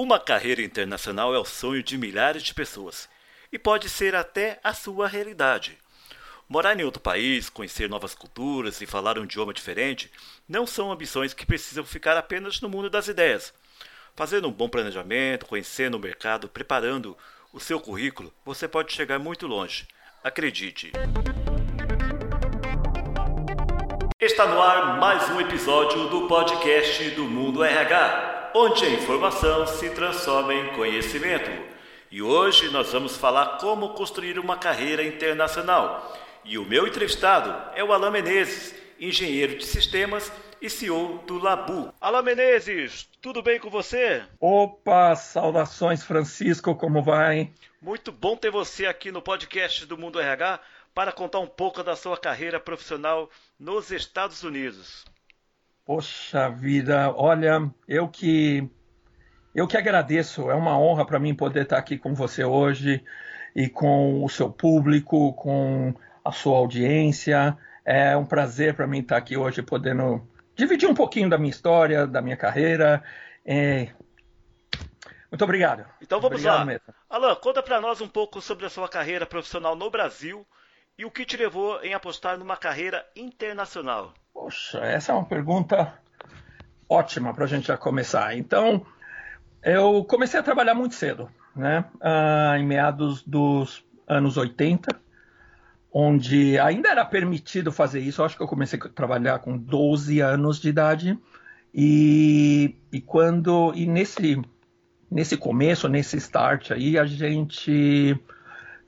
Uma carreira internacional é o sonho de milhares de pessoas e pode ser até a sua realidade. Morar em outro país, conhecer novas culturas e falar um idioma diferente não são ambições que precisam ficar apenas no mundo das ideias. Fazendo um bom planejamento, conhecendo o mercado, preparando o seu currículo, você pode chegar muito longe. Acredite! Está no ar mais um episódio do podcast do Mundo RH onde a informação se transforma em conhecimento. E hoje nós vamos falar como construir uma carreira internacional. E o meu entrevistado é o Alain Menezes, engenheiro de sistemas e CEO do Labu. Alain Menezes, tudo bem com você? Opa, saudações Francisco, como vai? Muito bom ter você aqui no podcast do Mundo RH para contar um pouco da sua carreira profissional nos Estados Unidos. Poxa vida, olha, eu que eu que agradeço. É uma honra para mim poder estar aqui com você hoje e com o seu público, com a sua audiência. É um prazer para mim estar aqui hoje podendo dividir um pouquinho da minha história, da minha carreira. É... Muito obrigado. Então vamos obrigado lá. Mesmo. Alan, conta para nós um pouco sobre a sua carreira profissional no Brasil e o que te levou em apostar numa carreira internacional. Poxa, essa é uma pergunta ótima para a gente já começar. Então, eu comecei a trabalhar muito cedo, né? Ah, em meados dos anos 80, onde ainda era permitido fazer isso. Eu acho que eu comecei a trabalhar com 12 anos de idade. E, e quando e nesse nesse começo, nesse start aí, a gente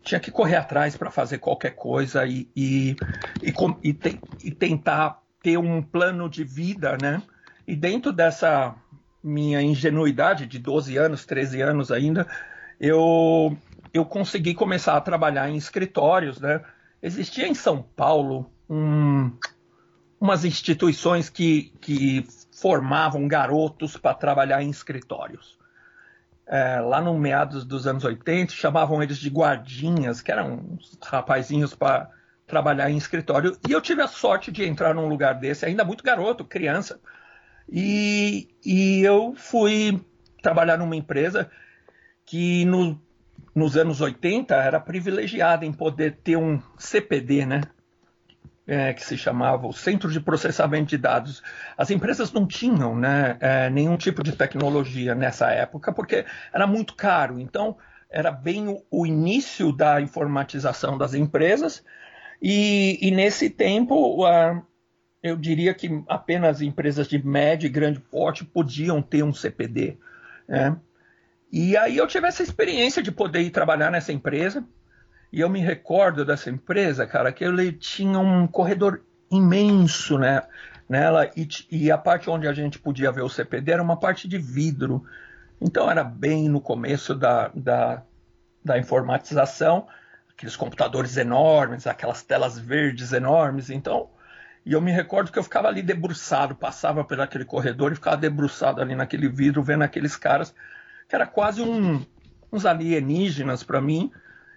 tinha que correr atrás para fazer qualquer coisa e, e, e, e, te, e tentar ter um plano de vida, né? E dentro dessa minha ingenuidade de 12 anos, 13 anos ainda, eu, eu consegui começar a trabalhar em escritórios, né? Existia em São Paulo um, umas instituições que, que formavam garotos para trabalhar em escritórios. É, lá no meados dos anos 80, chamavam eles de guardinhas, que eram uns rapazinhos para trabalhar em escritório. E eu tive a sorte de entrar num lugar desse, ainda muito garoto, criança. E, e eu fui trabalhar numa empresa que no, nos anos 80 era privilegiada em poder ter um CPD, né? É, que se chamava o Centro de Processamento de Dados. As empresas não tinham né, é, nenhum tipo de tecnologia nessa época, porque era muito caro. Então, era bem o, o início da informatização das empresas, e, e nesse tempo, uh, eu diria que apenas empresas de médio e grande porte podiam ter um CPD. Né? E aí eu tive essa experiência de poder ir trabalhar nessa empresa. E eu me recordo dessa empresa, cara, que ele tinha um corredor imenso né, nela e, e, a parte onde a gente podia ver o CPD era uma parte de vidro. Então era bem no começo da, da, da informatização aqueles computadores enormes, aquelas telas verdes enormes. Então, e eu me recordo que eu ficava ali debruçado, passava por aquele corredor e ficava debruçado ali naquele vidro, vendo aqueles caras, que era quase um, uns alienígenas para mim,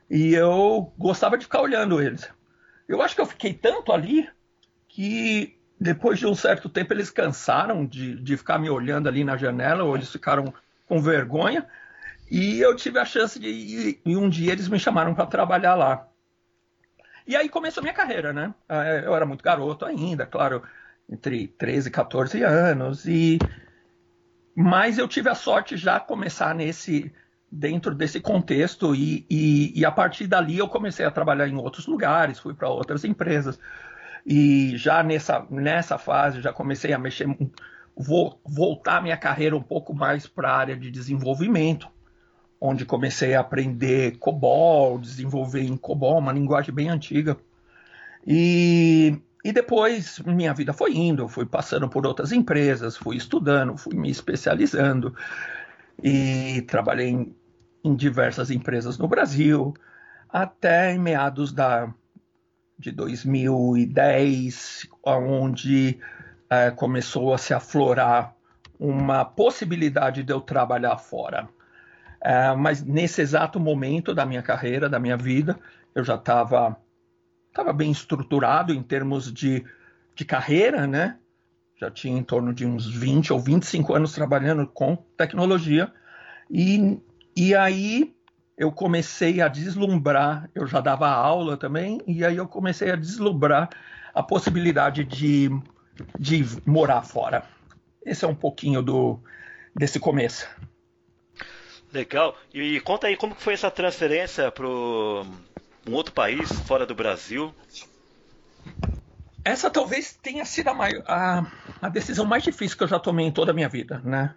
e eu gostava de ficar olhando eles. Eu acho que eu fiquei tanto ali que depois de um certo tempo eles cansaram de, de ficar me olhando ali na janela, ou eles ficaram com vergonha, e eu tive a chance de ir, e um dia eles me chamaram para trabalhar lá. E aí começou a minha carreira, né? É, eu era muito garoto ainda, claro, entre 13 e 14 anos, e mas eu tive a sorte já começar nesse dentro desse contexto e, e, e, a partir dali eu comecei a trabalhar em outros lugares, fui para outras empresas e já nessa, nessa fase já comecei a mexer, vou voltar minha carreira um pouco mais para a área de desenvolvimento onde comecei a aprender COBOL, desenvolver em COBOL, uma linguagem bem antiga. E, e depois minha vida foi indo, fui passando por outras empresas, fui estudando, fui me especializando e trabalhei em, em diversas empresas no Brasil, até em meados da, de 2010, onde é, começou a se aflorar uma possibilidade de eu trabalhar fora. Uh, mas nesse exato momento da minha carreira, da minha vida, eu já estava tava bem estruturado em termos de, de carreira, né? Já tinha em torno de uns 20 ou 25 anos trabalhando com tecnologia. E, e aí eu comecei a deslumbrar, eu já dava aula também, e aí eu comecei a deslumbrar a possibilidade de, de morar fora. Esse é um pouquinho do desse começo. Legal. E conta aí como foi essa transferência para um outro país fora do Brasil? Essa talvez tenha sido a, maior, a, a, decisão mais difícil que eu já tomei em toda a minha vida, né?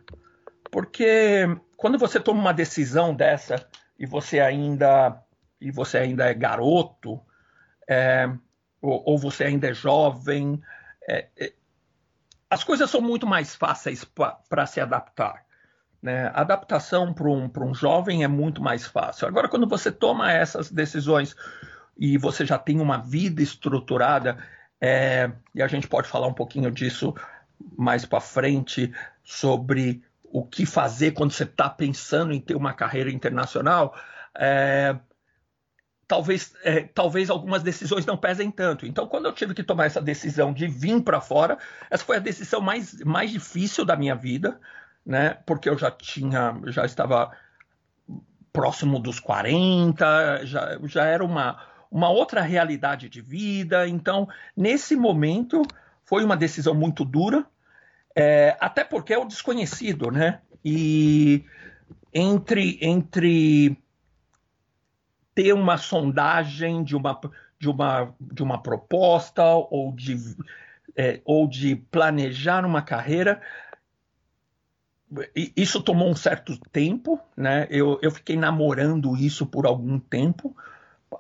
Porque quando você toma uma decisão dessa e você ainda e você ainda é garoto, é, ou, ou, você ainda é jovem, é, é, as coisas são muito mais fáceis para se adaptar. Né? A adaptação para um, um jovem é muito mais fácil. Agora, quando você toma essas decisões e você já tem uma vida estruturada, é, e a gente pode falar um pouquinho disso mais para frente sobre o que fazer quando você está pensando em ter uma carreira internacional. É, talvez, é, talvez algumas decisões não pesem tanto. Então, quando eu tive que tomar essa decisão de vir para fora, essa foi a decisão mais, mais difícil da minha vida, né? Porque eu já tinha, já estava próximo dos 40, já, já era uma, uma outra realidade de vida. Então, nesse momento, foi uma decisão muito dura, é, até porque é o desconhecido, né? E entre, entre ter uma sondagem de uma, de uma, de uma proposta ou de, é, ou de planejar uma carreira, isso tomou um certo tempo, né? Eu, eu fiquei namorando isso por algum tempo,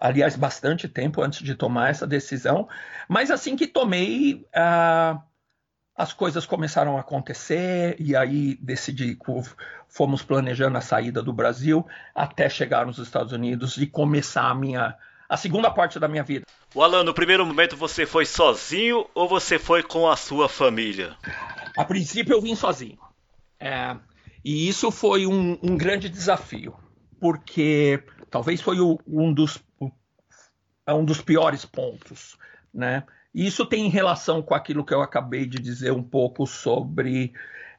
aliás, bastante tempo antes de tomar essa decisão. Mas assim que tomei, uh, as coisas começaram a acontecer e aí decidi, fomos planejando a saída do Brasil até chegar nos Estados Unidos e começar a minha a segunda parte da minha vida. O Alan, no primeiro momento você foi sozinho ou você foi com a sua família? A princípio eu vim sozinho. É, e isso foi um, um, grande desafio, porque talvez foi o, um, dos, um dos piores pontos, né? Isso tem relação com aquilo que eu acabei de dizer um pouco sobre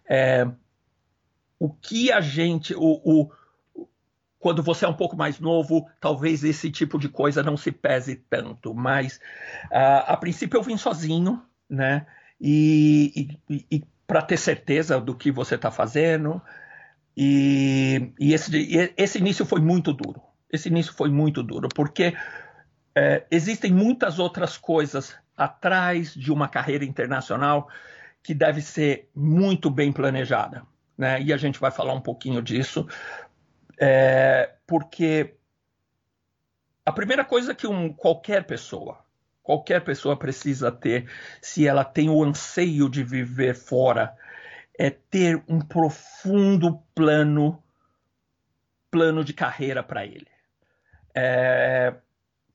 é, o que a gente, o, o, quando você é um pouco mais novo, talvez esse tipo de coisa não se pese tanto. Mas uh, a princípio eu vim sozinho, né? E, e, e para ter certeza do que você está fazendo. E, e esse, esse, início foi muito duro. Esse início foi muito duro, porque é, existem muitas outras coisas atrás de uma carreira internacional que deve ser muito bem planejada. Né? E a gente vai falar um pouquinho disso, é, porque a primeira coisa que um, qualquer pessoa, qualquer pessoa precisa ter, se ela tem o anseio de viver fora, é ter um profundo plano, plano de carreira para ele. É,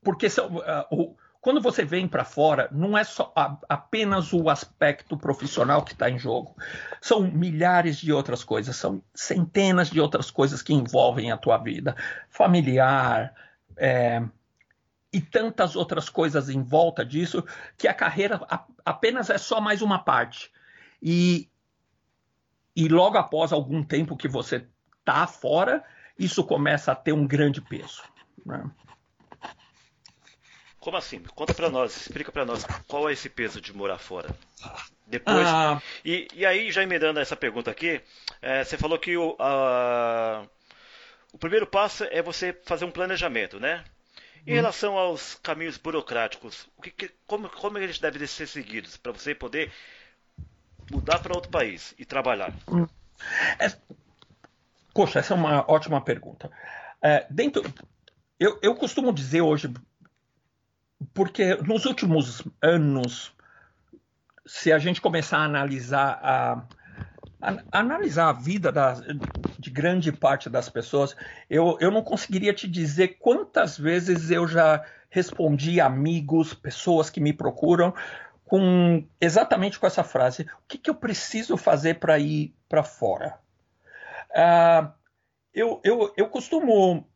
porque se, uh, quando você vem para fora, não é só a, apenas o aspecto profissional que está em jogo. São milhares de outras coisas, são centenas de outras coisas que envolvem a tua vida, familiar, é, e tantas outras coisas em volta disso que a carreira apenas é só mais uma parte. E, e logo após algum tempo que você está fora, isso começa a ter um grande peso. Né? Como assim? Conta para nós, explica para nós qual é esse peso de morar fora. Depois. Ah. E, e aí, já emendando essa pergunta aqui, é, você falou que o, a, o primeiro passo é você fazer um planejamento, né? Em relação aos caminhos burocráticos, o que, que, como, como eles devem ser seguidos para você poder mudar para outro país e trabalhar? É, poxa, essa é uma ótima pergunta. É, dentro, eu, eu costumo dizer hoje, porque nos últimos anos, se a gente começar a analisar a, analisar a vida da, de grande parte das pessoas, eu, eu não conseguiria te dizer quantas vezes eu já respondi amigos, pessoas que me procuram, com exatamente com essa frase: o que, que eu preciso fazer para ir para fora? Uh, eu, eu, eu costumo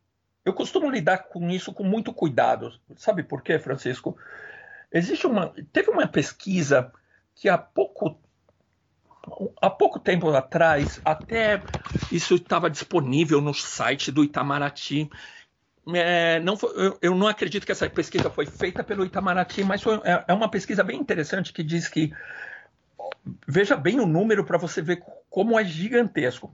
eu costumo lidar com isso com muito cuidado. Sabe por quê, Francisco? Existe uma teve uma pesquisa que há pouco há pouco tempo atrás, até isso estava disponível no site do Itamaraty. É, não foi, eu, eu, não acredito que essa pesquisa foi feita pelo Itamaraty, mas foi, é, é uma pesquisa bem interessante que diz que veja bem o número para você ver como é gigantesco.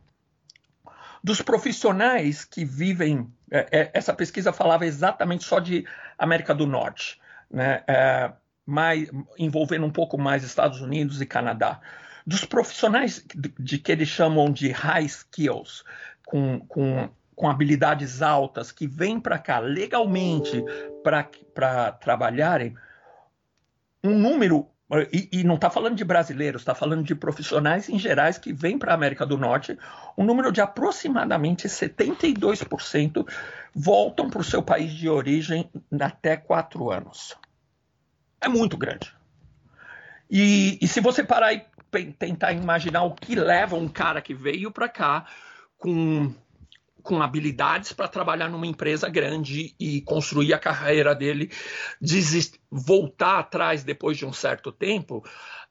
Dos profissionais que vivem, é, é, essa pesquisa falava exatamente só de América do Norte, né? É, mais, envolvendo um pouco mais Estados Unidos e Canadá. Dos profissionais de, de que eles chamam de high skills, com, com, com habilidades altas, que vêm para cá legalmente para trabalharem, um número e, e, não está falando de brasileiros, está falando de profissionais em gerais que vêm para a América do Norte. Um número de aproximadamente 72% voltam para o seu país de origem até quatro anos. É muito grande. E, e se você parar e tentar imaginar o que leva um cara que veio para cá com com habilidades para trabalhar numa empresa grande e construir a carreira dele, desist... voltar atrás depois de um certo tempo,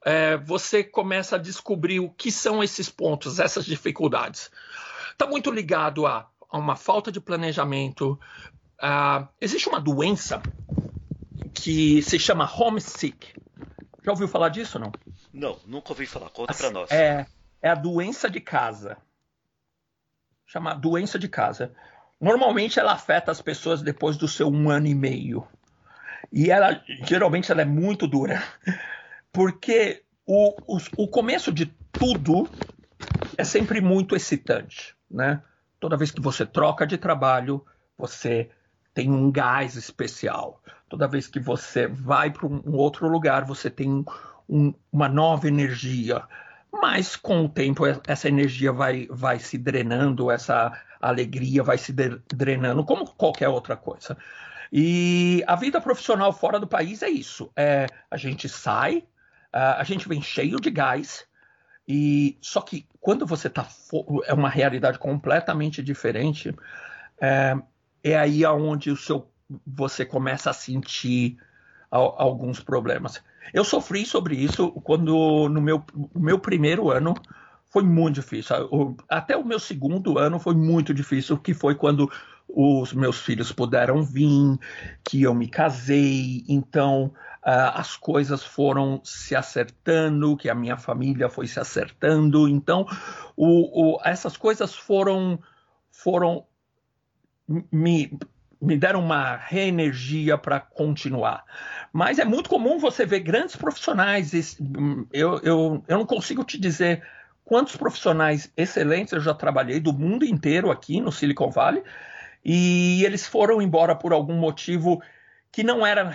é, você começa a descobrir o que são esses pontos, essas dificuldades. Está muito ligado a, a, uma falta de planejamento. Uh, existe uma doença que se chama homesick. Já ouviu falar disso, não? Não, nunca ouvi falar. Conta para nós. É, é a doença de casa chama doença de casa. Normalmente ela afeta as pessoas depois do seu um ano e meio. E ela geralmente ela é muito dura. Porque o, o, o começo de tudo é sempre muito excitante. Né? Toda vez que você troca de trabalho, você tem um gás especial. Toda vez que você vai para um outro lugar, você tem um, uma nova energia mas com o tempo essa energia vai, vai se drenando, essa alegria vai se drenando, como qualquer outra coisa. E a vida profissional fora do país é isso: é, a gente sai, a gente vem cheio de gás, e só que quando você está é uma realidade completamente diferente, é, é aí aonde o seu você começa a sentir alguns problemas. Eu sofri sobre isso quando no meu, meu primeiro ano foi muito difícil. Até o meu segundo ano foi muito difícil, que foi quando os meus filhos puderam vir, que eu me casei, então uh, as coisas foram se acertando, que a minha família foi se acertando, então o, o, essas coisas foram foram me me deram uma reenergia para continuar. Mas é muito comum você ver grandes profissionais. Eu, eu, eu não consigo te dizer quantos profissionais excelentes eu já trabalhei do mundo inteiro aqui no Silicon Valley e eles foram embora por algum motivo que não era,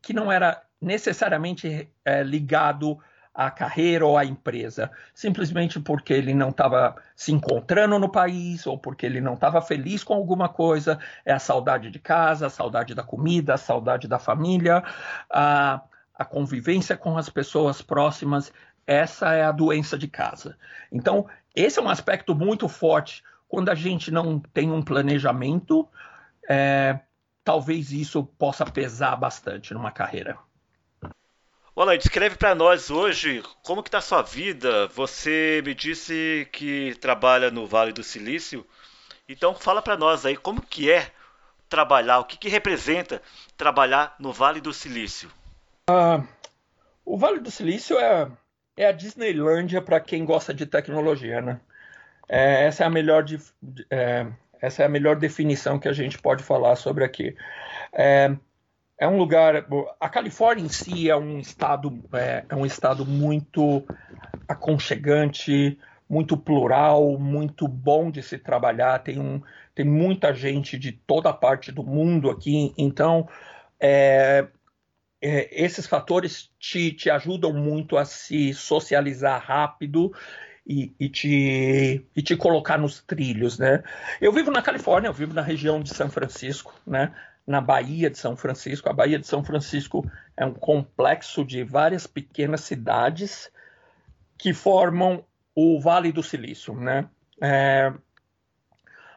que não era necessariamente é, ligado a carreira ou a empresa, simplesmente porque ele não estava se encontrando no país ou porque ele não estava feliz com alguma coisa. É a saudade de casa, a saudade da comida, a saudade da família, a, a convivência com as pessoas próximas. Essa é a doença de casa. Então, esse é um aspecto muito forte. Quando a gente não tem um planejamento, é, talvez isso possa pesar bastante numa carreira. Olá, descreve para nós hoje como que está sua vida. Você me disse que trabalha no Vale do Silício. Então fala para nós aí como que é trabalhar, o que, que representa trabalhar no Vale do Silício. Uh, o Vale do Silício é, é a Disneylândia para quem gosta de tecnologia, né? É, essa é a melhor é, essa é a melhor definição que a gente pode falar sobre aqui. É, é um lugar. A Califórnia em si é um estado, é, é um estado muito aconchegante, muito plural, muito bom de se trabalhar. Tem, um, tem muita gente de toda parte do mundo aqui, então é, é, esses fatores te, te ajudam muito a se socializar rápido e, e, te, e te colocar nos trilhos, né? Eu vivo na Califórnia, eu vivo na região de São Francisco, né? Na Baía de São Francisco. A Baía de São Francisco é um complexo de várias pequenas cidades que formam o Vale do Silício, né? É,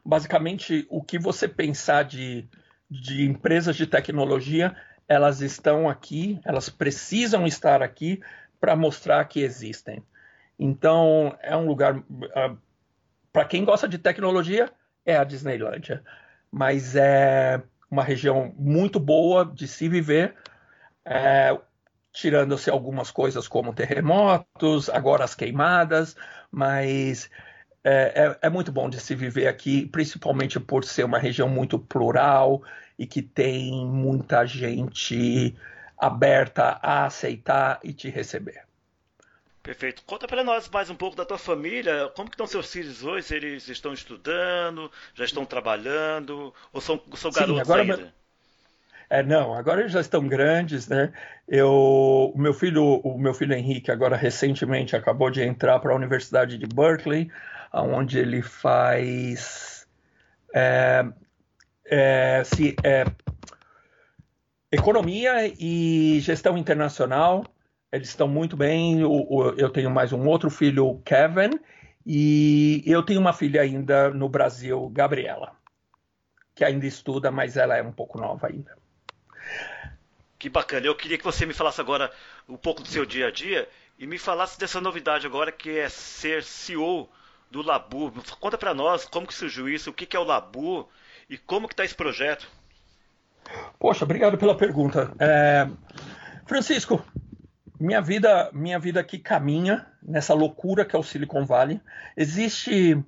basicamente, o que você pensar de, de empresas de tecnologia, elas estão aqui, elas precisam estar aqui para mostrar que existem. Então, é um lugar. Uh, Para quem gosta de tecnologia, é a Disneylândia. Mas é uma região muito boa de se viver, é, tirando-se algumas coisas como terremotos, agora as queimadas, mas é, é, é, muito bom de se viver aqui, principalmente por ser uma região muito plural e que tem muita gente aberta a aceitar e te receber. Perfeito. Conta para nós mais um pouco da tua família. Como que estão seus filhos hoje? Eles estão estudando, já estão trabalhando ou são, são Sim, garotos agora... ainda? É, não, agora eles já estão grandes, né? Eu, o meu filho, o meu filho Henrique, agora recentemente acabou de entrar para a Universidade de Berkeley, onde ele faz é, é, se, é, economia e gestão internacional. Eles estão muito bem. Eu tenho mais um outro filho, Kevin, e eu tenho uma filha ainda no Brasil, Gabriela, que ainda estuda, mas ela é um pouco nova ainda. Que bacana. Eu queria que você me falasse agora um pouco do seu dia a dia e me falasse dessa novidade agora que é ser CEO do Labu. Conta para nós como que surgiu isso, o que, que é o Labu e como que está esse projeto. Poxa, obrigado pela pergunta. É... Francisco, minha vida, minha vida aqui caminha nessa loucura que é o Silicon Valley. Existe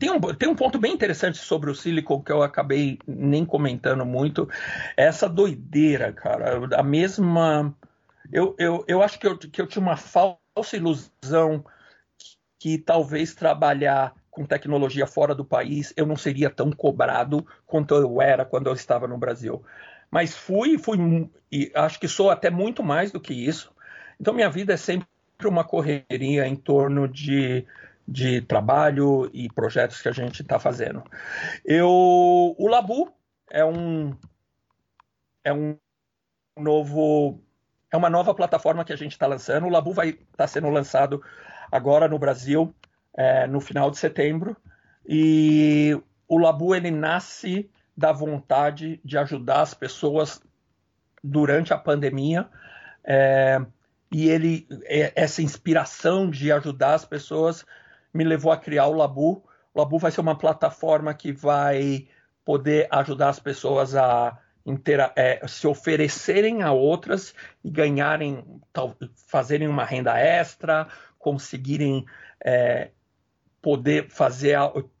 tem um, tem um ponto bem interessante sobre o Silicon que eu acabei nem comentando muito. Essa doideira, cara. A mesma. Eu, eu, eu acho que eu, que eu tinha uma falsa ilusão que, que talvez trabalhar com tecnologia fora do país eu não seria tão cobrado quanto eu era quando eu estava no Brasil. Mas fui, fui e acho que sou até muito mais do que isso. Então minha vida é sempre uma correria em torno de de trabalho e projetos que a gente está fazendo. Eu, o Labu é um é um novo é uma nova plataforma que a gente está lançando. O Labu vai estar tá sendo lançado agora no Brasil é, no final de setembro e o Labu ele nasce da vontade de ajudar as pessoas durante a pandemia. É, e ele é, essa inspiração de ajudar as pessoas me levou a criar o Labu. O Labu vai ser uma plataforma que vai poder ajudar as pessoas a é, se oferecerem a outras e ganharem, tal, fazerem uma renda extra, conseguirem é, poder fazer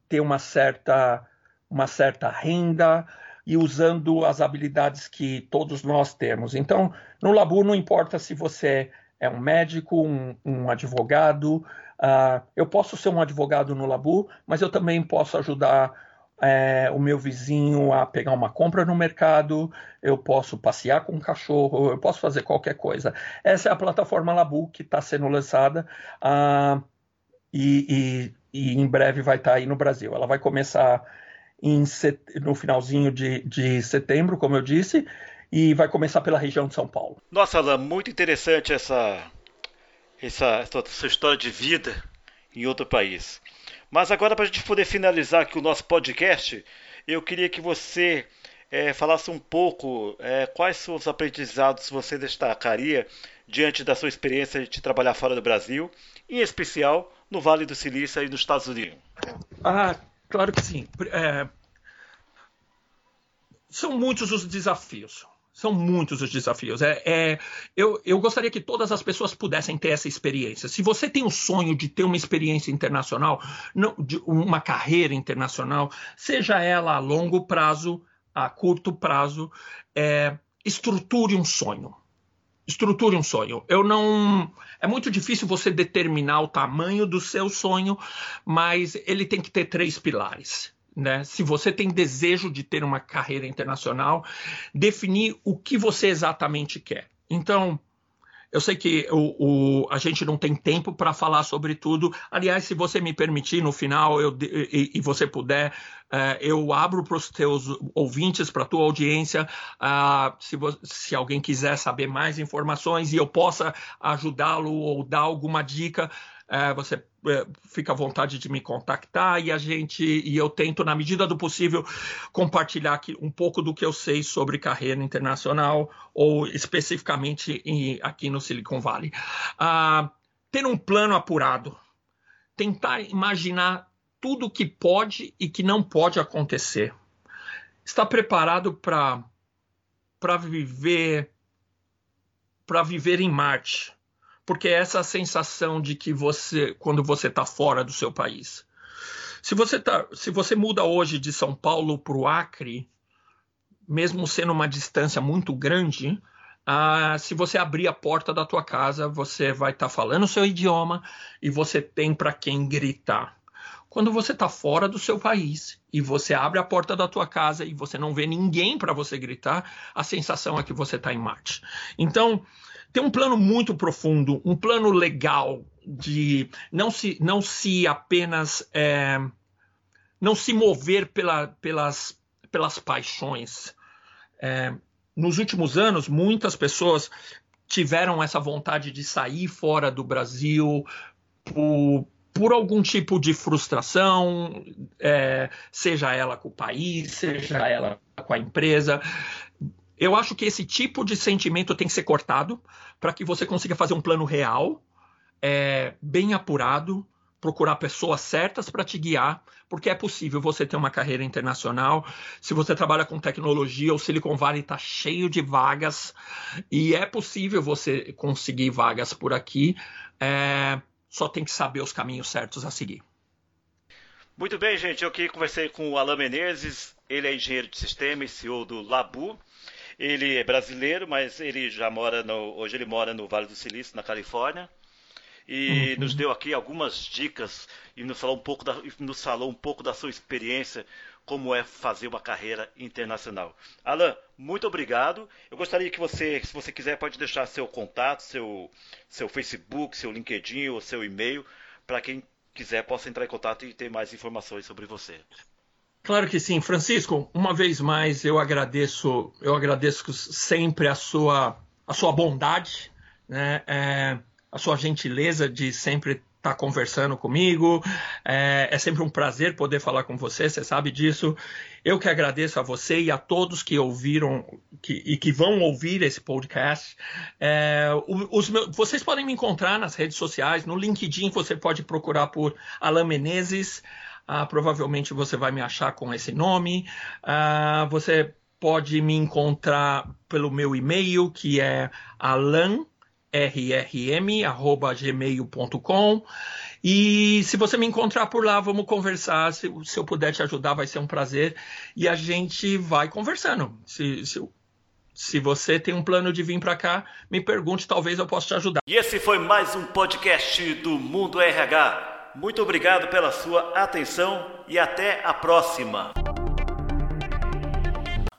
ter uma certa uma certa renda e usando as habilidades que todos nós temos. Então, no Labu não importa se você é um médico, um, um advogado, Uh, eu posso ser um advogado no Labu, mas eu também posso ajudar é, o meu vizinho a pegar uma compra no mercado, eu posso passear com um cachorro, eu posso fazer qualquer coisa. Essa é a plataforma Labu que está sendo lançada uh, e, e, e, em breve vai estar tá aí no Brasil. Ela vai começar set... no finalzinho de, de setembro, como eu disse, e vai começar pela região de São Paulo. Nossa, Alain, muito interessante essa essa, essa história de vida em outro país. Mas agora, para a gente poder finalizar aqui o nosso podcast, eu queria que você é, falasse um pouco é, quais são os aprendizados você destacaria diante da sua experiência de trabalhar fora do Brasil, em especial no Vale do Silício e nos Estados Unidos. Ah, claro que sim. É... São muitos os desafios. São muitos os desafios. É, é, eu, eu gostaria que todas as pessoas pudessem ter essa experiência. Se você tem o sonho de ter uma experiência internacional, não, de uma carreira internacional, seja ela a longo prazo, a curto prazo, é, estruture um sonho. Estruture um sonho. Eu não. É muito difícil você determinar o tamanho do seu sonho, mas ele tem que ter três pilares né? Se você tem desejo de ter uma carreira internacional, definir o que você exatamente quer. Então, eu sei que o, o, a gente não tem tempo para falar sobre tudo. Aliás, se você me permitir, no final, eu, e, e você puder, uh, eu abro para os teus ouvintes, para a tua audiência, uh, se, se alguém quiser saber mais informações e eu possa ajudá-lo ou dar alguma dica, uh, você é, fica à vontade de me contactar e a gente e eu tento na medida do possível compartilhar aqui um pouco do que eu sei sobre carreira internacional ou especificamente em, aqui no Silicon Valley. Ah, ter um plano apurado, tentar imaginar tudo que pode e que não pode acontecer. Está preparado para para viver para viver em Marte, porque é essa sensação de que você quando você está fora do seu país. Se você tá, se você muda hoje de São Paulo para o Acre, mesmo sendo uma distância muito grande, ah, se você abrir a porta da tua casa, você vai estar tá falando o seu idioma e você tem para quem gritar. Quando você está fora do seu país e você abre a porta da tua casa e você não vê ninguém para você gritar, a sensação é que você está em Marte. Então, tem um plano muito profundo, um plano legal de não se, não se apenas é, não se mover pela, pelas, pelas paixões. É, nos últimos anos, muitas pessoas tiveram essa vontade de sair fora do Brasil por, por algum tipo de frustração, é, seja ela com o país, seja ela com a empresa. Eu acho que esse tipo de sentimento tem que ser cortado para que você consiga fazer um plano real, é, bem apurado, procurar pessoas certas para te guiar, porque é possível você ter uma carreira internacional. Se você trabalha com tecnologia, o Silicon Valley está cheio de vagas e é possível você conseguir vagas por aqui. É, só tem que saber os caminhos certos a seguir. Muito bem, gente. Eu aqui conversei com o Alain Menezes. Ele é engenheiro de sistema e CEO do Labu. Ele é brasileiro, mas ele já mora no, hoje ele mora no Vale do Silício, na Califórnia e uhum. nos deu aqui algumas dicas e nos falou um pouco da, nos falou um pouco da sua experiência como é fazer uma carreira internacional. Alan, muito obrigado. Eu gostaria que você, se você quiser, pode deixar seu contato, seu, seu Facebook, seu LinkedIn ou seu e-mail, para quem quiser possa entrar em contato e ter mais informações sobre você. Claro que sim, Francisco. Uma vez mais, eu agradeço, eu agradeço sempre a sua, a sua bondade, né? É a sua gentileza de sempre estar tá conversando comigo. É, é, sempre um prazer poder falar com você, você sabe disso. Eu que agradeço a você e a todos que ouviram que, e que vão ouvir esse podcast. É, os meus, vocês podem me encontrar nas redes sociais, no LinkedIn você pode procurar por Alain Menezes. Ah, provavelmente você vai me achar com esse nome. Ah, você pode me encontrar pelo meu e-mail, que é alan rrm.gmail.com. E se você me encontrar por lá, vamos conversar. Se, se, eu puder te ajudar, vai ser um prazer. E a gente vai conversando. Se, se, se você tem um plano de vir para cá, me pergunte, talvez eu possa te ajudar. E esse foi mais um podcast do Mundo RH. Muito obrigado pela sua atenção e até a próxima.